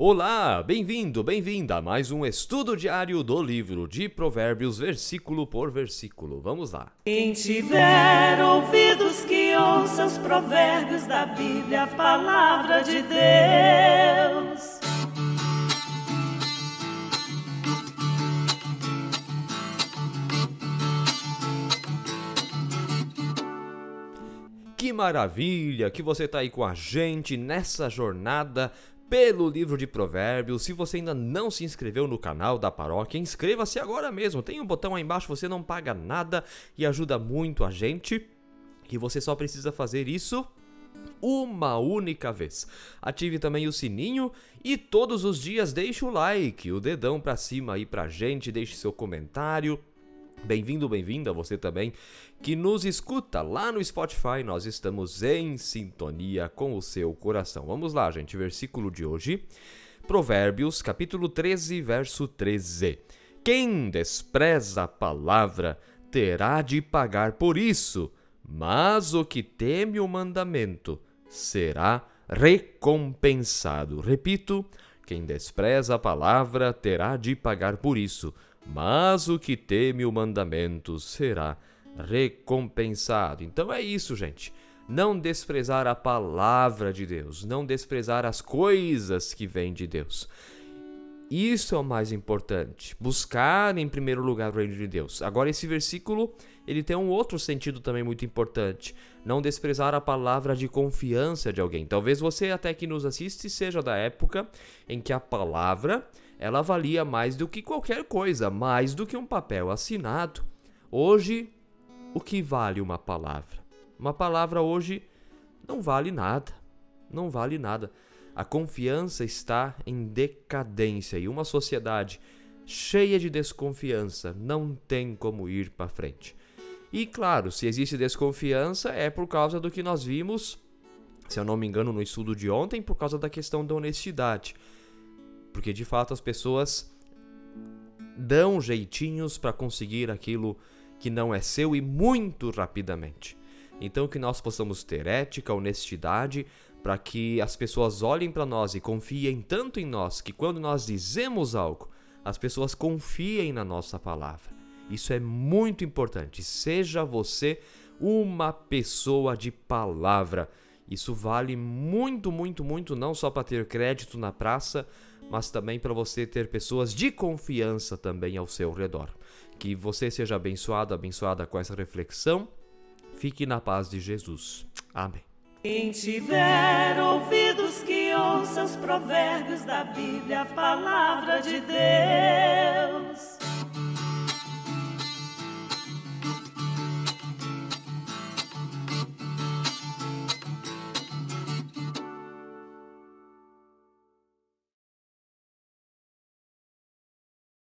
Olá, bem-vindo, bem-vinda a mais um estudo diário do livro de Provérbios, versículo por versículo. Vamos lá. Quem tiver ouvidos que ouça os provérbios da Bíblia, a palavra de Deus. Que maravilha que você está aí com a gente nessa jornada pelo livro de Provérbios. Se você ainda não se inscreveu no canal da paróquia, inscreva-se agora mesmo. Tem um botão aí embaixo, você não paga nada e ajuda muito a gente. E você só precisa fazer isso uma única vez. Ative também o sininho e todos os dias deixe o like, o dedão para cima aí pra gente, deixe seu comentário. Bem-vindo, bem-vinda você também que nos escuta lá no Spotify. Nós estamos em sintonia com o seu coração. Vamos lá, gente, versículo de hoje. Provérbios, capítulo 13, verso 13. Quem despreza a palavra terá de pagar por isso, mas o que teme o mandamento será recompensado. Repito, quem despreza a palavra terá de pagar por isso, mas o que teme o mandamento será recompensado. Então é isso, gente. Não desprezar a palavra de Deus, não desprezar as coisas que vêm de Deus. Isso é o mais importante. Buscar em primeiro lugar o reino de Deus. Agora esse versículo, ele tem um outro sentido também muito importante. Não desprezar a palavra de confiança de alguém. Talvez você até que nos assiste seja da época em que a palavra, ela valia mais do que qualquer coisa, mais do que um papel assinado. Hoje, o que vale uma palavra? Uma palavra hoje não vale nada. Não vale nada. A confiança está em decadência e uma sociedade cheia de desconfiança não tem como ir para frente. E claro, se existe desconfiança é por causa do que nós vimos, se eu não me engano, no estudo de ontem, por causa da questão da honestidade. Porque de fato as pessoas dão jeitinhos para conseguir aquilo que não é seu e muito rapidamente. Então que nós possamos ter ética, honestidade, para que as pessoas olhem para nós e confiem tanto em nós que quando nós dizemos algo, as pessoas confiem na nossa palavra. Isso é muito importante. Seja você uma pessoa de palavra. Isso vale muito, muito, muito, não só para ter crédito na praça, mas também para você ter pessoas de confiança também ao seu redor. Que você seja abençoado, abençoada com essa reflexão. Fique na paz de Jesus. Amém. Quem tiver ouvidos que ouça os provérbios da Bíblia, a palavra de Deus.